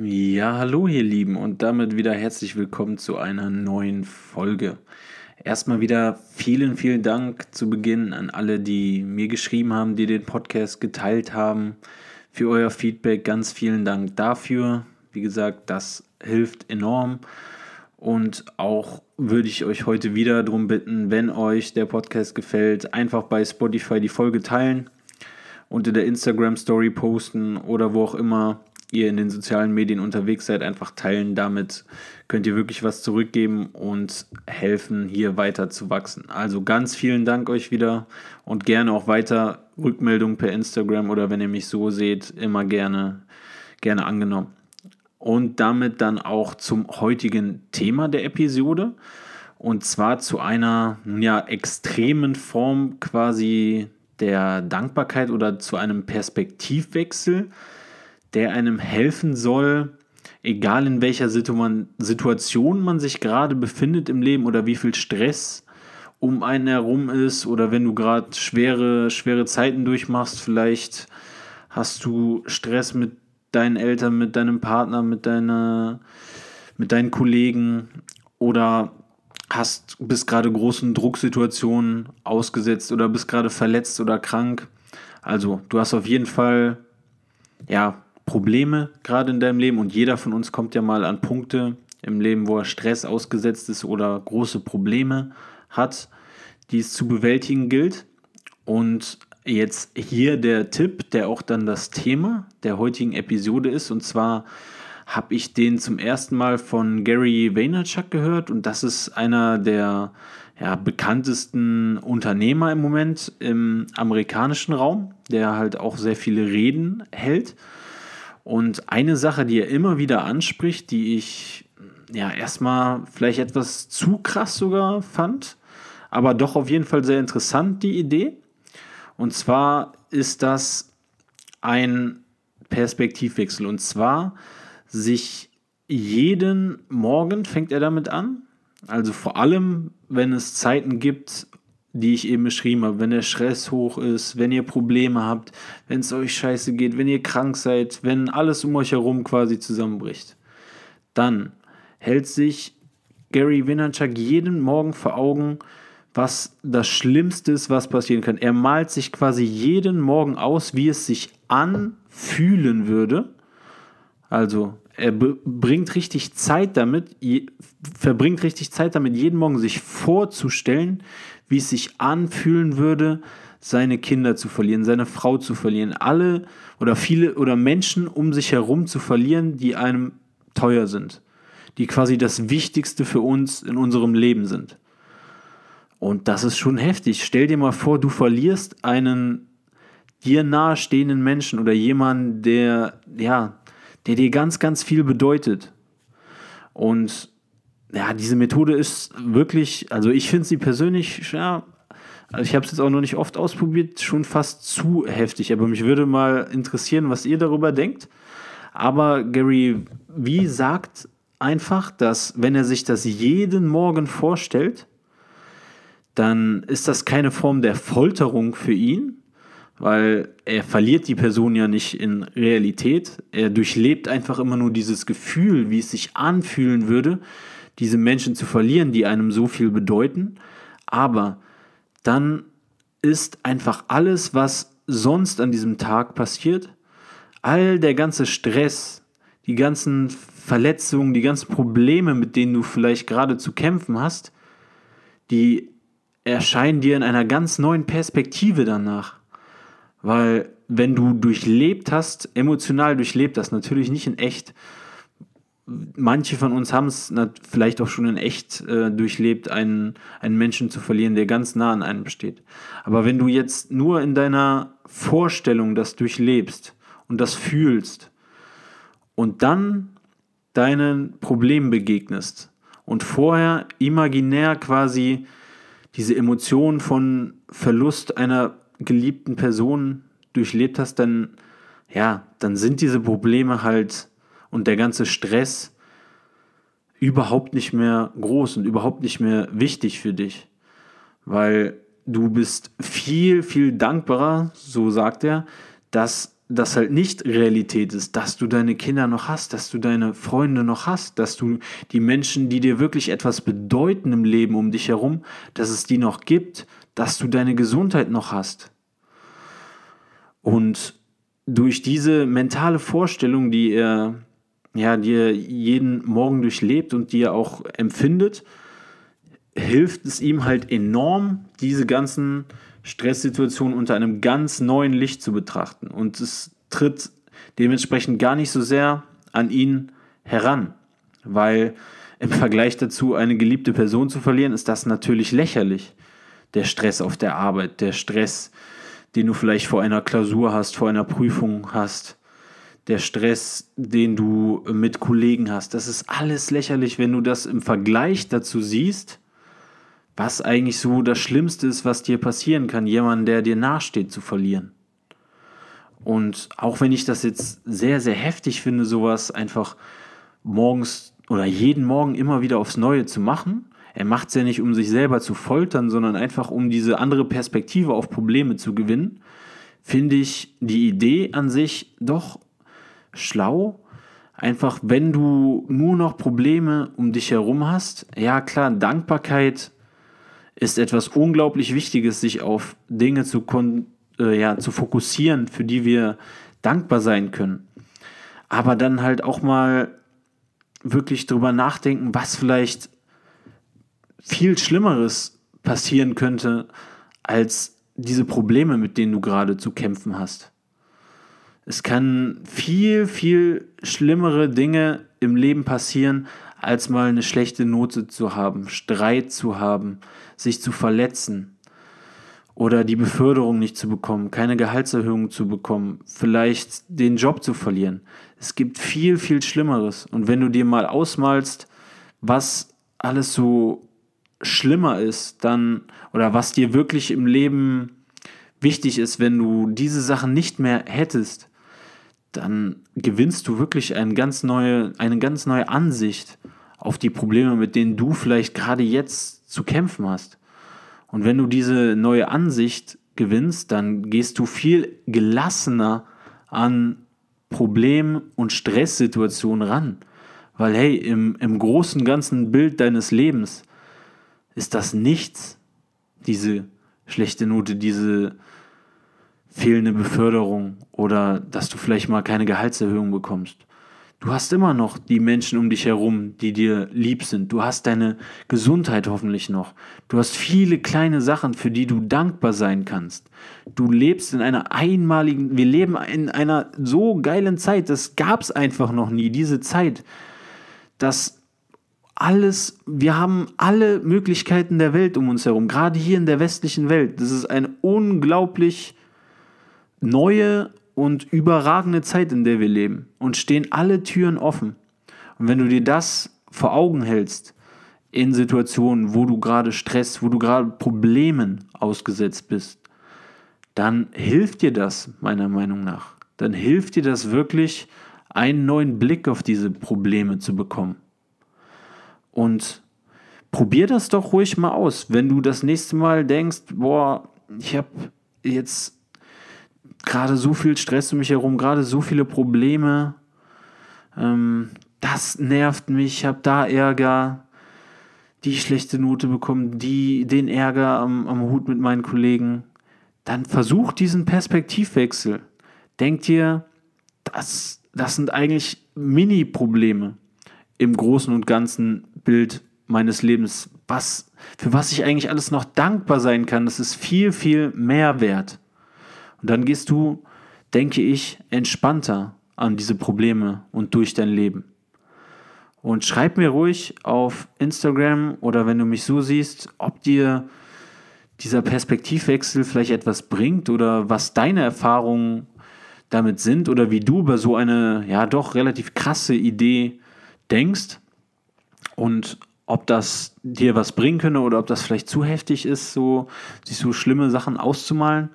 Ja, hallo ihr Lieben und damit wieder herzlich willkommen zu einer neuen Folge. Erstmal wieder vielen, vielen Dank zu Beginn an alle, die mir geschrieben haben, die den Podcast geteilt haben, für euer Feedback. Ganz vielen Dank dafür. Wie gesagt, das hilft enorm. Und auch würde ich euch heute wieder darum bitten, wenn euch der Podcast gefällt, einfach bei Spotify die Folge teilen, unter der Instagram Story posten oder wo auch immer ihr in den sozialen Medien unterwegs seid, einfach teilen. Damit könnt ihr wirklich was zurückgeben und helfen, hier weiter zu wachsen. Also ganz vielen Dank euch wieder und gerne auch weiter Rückmeldungen per Instagram oder wenn ihr mich so seht, immer gerne, gerne angenommen. Und damit dann auch zum heutigen Thema der Episode. Und zwar zu einer ja, extremen Form quasi der Dankbarkeit oder zu einem Perspektivwechsel der einem helfen soll, egal in welcher Situation man sich gerade befindet im Leben oder wie viel Stress um einen herum ist oder wenn du gerade schwere, schwere Zeiten durchmachst, vielleicht hast du Stress mit deinen Eltern, mit deinem Partner, mit, deiner, mit deinen Kollegen oder hast, bist gerade großen Drucksituationen ausgesetzt oder bist gerade verletzt oder krank. Also du hast auf jeden Fall ja, Probleme gerade in deinem Leben und jeder von uns kommt ja mal an Punkte im Leben, wo er Stress ausgesetzt ist oder große Probleme hat, die es zu bewältigen gilt. Und jetzt hier der Tipp, der auch dann das Thema der heutigen Episode ist. Und zwar habe ich den zum ersten Mal von Gary Vaynerchuk gehört und das ist einer der ja, bekanntesten Unternehmer im Moment im amerikanischen Raum, der halt auch sehr viele Reden hält. Und eine Sache, die er immer wieder anspricht, die ich ja erstmal vielleicht etwas zu krass sogar fand, aber doch auf jeden Fall sehr interessant, die Idee. Und zwar ist das ein Perspektivwechsel. Und zwar sich jeden Morgen fängt er damit an. Also vor allem, wenn es Zeiten gibt, die ich eben beschrieben habe, wenn der Stress hoch ist, wenn ihr Probleme habt, wenn es euch scheiße geht, wenn ihr krank seid, wenn alles um euch herum quasi zusammenbricht, dann hält sich Gary Vaynerchuk jeden Morgen vor Augen, was das Schlimmste ist, was passieren kann. Er malt sich quasi jeden Morgen aus, wie es sich anfühlen würde. Also er bringt richtig Zeit damit, verbringt richtig Zeit damit, jeden Morgen sich vorzustellen, wie es sich anfühlen würde, seine Kinder zu verlieren, seine Frau zu verlieren, alle oder viele oder Menschen um sich herum zu verlieren, die einem teuer sind, die quasi das Wichtigste für uns in unserem Leben sind. Und das ist schon heftig. Stell dir mal vor, du verlierst einen dir nahestehenden Menschen oder jemanden, der, ja, der dir ganz, ganz viel bedeutet. Und ja, diese Methode ist wirklich, also ich finde sie persönlich, ja, also ich habe es jetzt auch noch nicht oft ausprobiert, schon fast zu heftig. Aber mich würde mal interessieren, was ihr darüber denkt. Aber Gary wie sagt einfach, dass wenn er sich das jeden Morgen vorstellt, dann ist das keine Form der Folterung für ihn, weil er verliert die Person ja nicht in Realität. Er durchlebt einfach immer nur dieses Gefühl, wie es sich anfühlen würde, diese Menschen zu verlieren, die einem so viel bedeuten. Aber dann ist einfach alles, was sonst an diesem Tag passiert, all der ganze Stress, die ganzen Verletzungen, die ganzen Probleme, mit denen du vielleicht gerade zu kämpfen hast, die erscheinen dir in einer ganz neuen Perspektive danach. Weil wenn du durchlebt hast, emotional durchlebt hast, natürlich nicht in echt, manche von uns haben es vielleicht auch schon in echt äh, durchlebt, einen, einen Menschen zu verlieren, der ganz nah an einem steht. Aber wenn du jetzt nur in deiner Vorstellung das durchlebst und das fühlst und dann deinen Problemen begegnest und vorher imaginär quasi diese Emotion von Verlust einer geliebten Person durchlebt hast, dann ja, dann sind diese Probleme halt und der ganze Stress überhaupt nicht mehr groß und überhaupt nicht mehr wichtig für dich, weil du bist viel, viel dankbarer, so sagt er, dass das halt nicht Realität ist, dass du deine Kinder noch hast, dass du deine Freunde noch hast, dass du die Menschen, die dir wirklich etwas bedeuten im Leben um dich herum, dass es die noch gibt, dass du deine Gesundheit noch hast. Und durch diese mentale Vorstellung, die er, ja, die er jeden Morgen durchlebt und die er auch empfindet, hilft es ihm halt enorm, diese ganzen Stresssituationen unter einem ganz neuen Licht zu betrachten. Und es tritt dementsprechend gar nicht so sehr an ihn heran, weil im Vergleich dazu eine geliebte Person zu verlieren, ist das natürlich lächerlich. Der Stress auf der Arbeit, der Stress, den du vielleicht vor einer Klausur hast, vor einer Prüfung hast, der Stress, den du mit Kollegen hast, das ist alles lächerlich, wenn du das im Vergleich dazu siehst, was eigentlich so das Schlimmste ist, was dir passieren kann, jemanden, der dir nachsteht, zu verlieren. Und auch wenn ich das jetzt sehr, sehr heftig finde, sowas einfach morgens oder jeden Morgen immer wieder aufs Neue zu machen, er macht es ja nicht, um sich selber zu foltern, sondern einfach, um diese andere Perspektive auf Probleme zu gewinnen, finde ich die Idee an sich doch schlau. Einfach, wenn du nur noch Probleme um dich herum hast, ja klar, Dankbarkeit ist etwas unglaublich Wichtiges, sich auf Dinge zu, äh, ja, zu fokussieren, für die wir dankbar sein können. Aber dann halt auch mal wirklich drüber nachdenken, was vielleicht viel Schlimmeres passieren könnte, als diese Probleme, mit denen du gerade zu kämpfen hast. Es kann viel, viel schlimmere Dinge im Leben passieren, als mal eine schlechte Note zu haben, Streit zu haben, sich zu verletzen oder die Beförderung nicht zu bekommen, keine Gehaltserhöhung zu bekommen, vielleicht den Job zu verlieren. Es gibt viel, viel Schlimmeres. Und wenn du dir mal ausmalst, was alles so schlimmer ist, dann, oder was dir wirklich im Leben wichtig ist, wenn du diese Sachen nicht mehr hättest, dann gewinnst du wirklich eine ganz neue, eine ganz neue Ansicht auf die Probleme, mit denen du vielleicht gerade jetzt zu kämpfen hast. Und wenn du diese neue Ansicht gewinnst, dann gehst du viel gelassener an Problem- und Stresssituationen ran. Weil hey, im, im großen ganzen Bild deines Lebens ist das nichts, diese schlechte Note, diese fehlende Beförderung oder dass du vielleicht mal keine Gehaltserhöhung bekommst. Du hast immer noch die Menschen um dich herum, die dir lieb sind. Du hast deine Gesundheit hoffentlich noch. Du hast viele kleine Sachen, für die du dankbar sein kannst. Du lebst in einer einmaligen, wir leben in einer so geilen Zeit, das gab es einfach noch nie, diese Zeit, dass alles, wir haben alle Möglichkeiten der Welt um uns herum, gerade hier in der westlichen Welt. Das ist eine unglaublich neue und überragende Zeit, in der wir leben. Und stehen alle Türen offen. Und wenn du dir das vor Augen hältst, in Situationen, wo du gerade Stress, wo du gerade Problemen ausgesetzt bist, dann hilft dir das, meiner Meinung nach. Dann hilft dir das wirklich, einen neuen Blick auf diese Probleme zu bekommen. Und probier das doch ruhig mal aus. Wenn du das nächste Mal denkst, boah, ich habe jetzt gerade so viel Stress um mich herum, gerade so viele Probleme. Ähm, das nervt mich, ich habe da Ärger, die schlechte Note bekommen, die den Ärger am, am Hut mit meinen Kollegen. Dann versuch diesen Perspektivwechsel. Denk dir, das, das sind eigentlich Mini-Probleme im großen und ganzen Bild meines Lebens. Was, für was ich eigentlich alles noch dankbar sein kann, das ist viel, viel mehr wert. Und dann gehst du, denke ich, entspannter an diese Probleme und durch dein Leben. Und schreib mir ruhig auf Instagram oder wenn du mich so siehst, ob dir dieser Perspektivwechsel vielleicht etwas bringt oder was deine Erfahrungen damit sind oder wie du über so eine ja doch relativ krasse Idee denkst. Und ob das dir was bringen könnte oder ob das vielleicht zu heftig ist, so sich so schlimme Sachen auszumalen,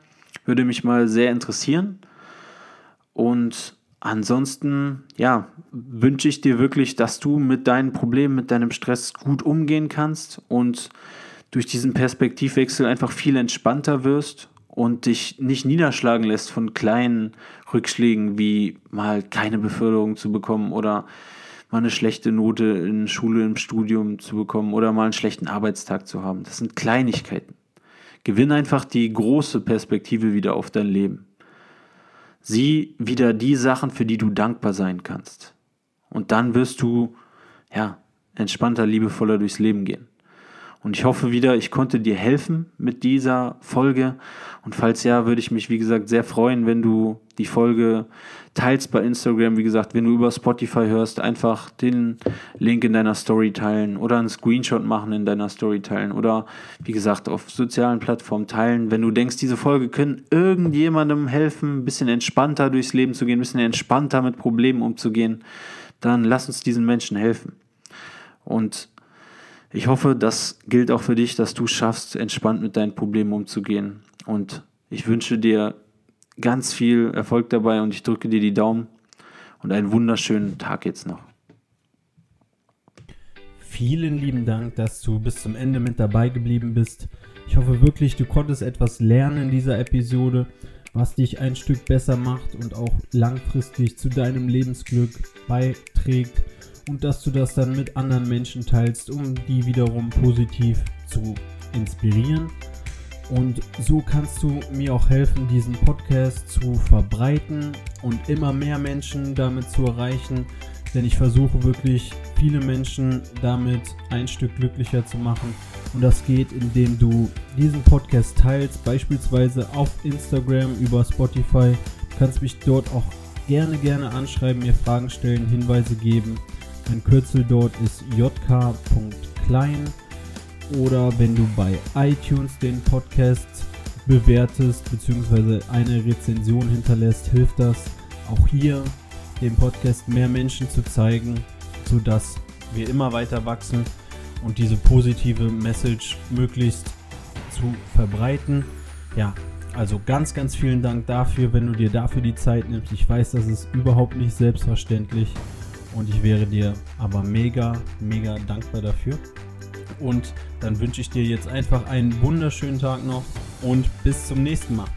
würde mich mal sehr interessieren. Und ansonsten, ja, wünsche ich dir wirklich, dass du mit deinen Problemen, mit deinem Stress gut umgehen kannst und durch diesen Perspektivwechsel einfach viel entspannter wirst und dich nicht niederschlagen lässt von kleinen Rückschlägen wie mal keine Beförderung zu bekommen oder mal eine schlechte Note in Schule, im Studium zu bekommen oder mal einen schlechten Arbeitstag zu haben. Das sind Kleinigkeiten. Gewinn einfach die große Perspektive wieder auf dein Leben. Sieh wieder die Sachen, für die du dankbar sein kannst. Und dann wirst du, ja, entspannter, liebevoller durchs Leben gehen. Und ich hoffe wieder, ich konnte dir helfen mit dieser Folge. Und falls ja, würde ich mich, wie gesagt, sehr freuen, wenn du die Folge teilst bei Instagram. Wie gesagt, wenn du über Spotify hörst, einfach den Link in deiner Story teilen oder einen Screenshot machen in deiner Story teilen oder, wie gesagt, auf sozialen Plattformen teilen. Wenn du denkst, diese Folge können irgendjemandem helfen, ein bisschen entspannter durchs Leben zu gehen, ein bisschen entspannter mit Problemen umzugehen, dann lass uns diesen Menschen helfen. Und ich hoffe, das gilt auch für dich, dass du schaffst, entspannt mit deinen Problemen umzugehen. Und ich wünsche dir ganz viel Erfolg dabei und ich drücke dir die Daumen und einen wunderschönen Tag jetzt noch. Vielen lieben Dank, dass du bis zum Ende mit dabei geblieben bist. Ich hoffe wirklich, du konntest etwas lernen in dieser Episode, was dich ein Stück besser macht und auch langfristig zu deinem Lebensglück beiträgt und dass du das dann mit anderen Menschen teilst, um die wiederum positiv zu inspirieren. Und so kannst du mir auch helfen, diesen Podcast zu verbreiten und immer mehr Menschen damit zu erreichen. Denn ich versuche wirklich viele Menschen damit ein Stück glücklicher zu machen. Und das geht, indem du diesen Podcast teilst, beispielsweise auf Instagram, über Spotify. Du kannst mich dort auch gerne, gerne anschreiben, mir Fragen stellen, Hinweise geben. Mein Kürzel dort ist jk.klein. Oder wenn du bei iTunes den Podcast bewertest bzw. eine Rezension hinterlässt, hilft das auch hier dem Podcast mehr Menschen zu zeigen, sodass wir immer weiter wachsen und diese positive Message möglichst zu verbreiten. Ja, also ganz, ganz vielen Dank dafür, wenn du dir dafür die Zeit nimmst. Ich weiß, das ist überhaupt nicht selbstverständlich. Und ich wäre dir aber mega, mega dankbar dafür. Und dann wünsche ich dir jetzt einfach einen wunderschönen Tag noch und bis zum nächsten Mal.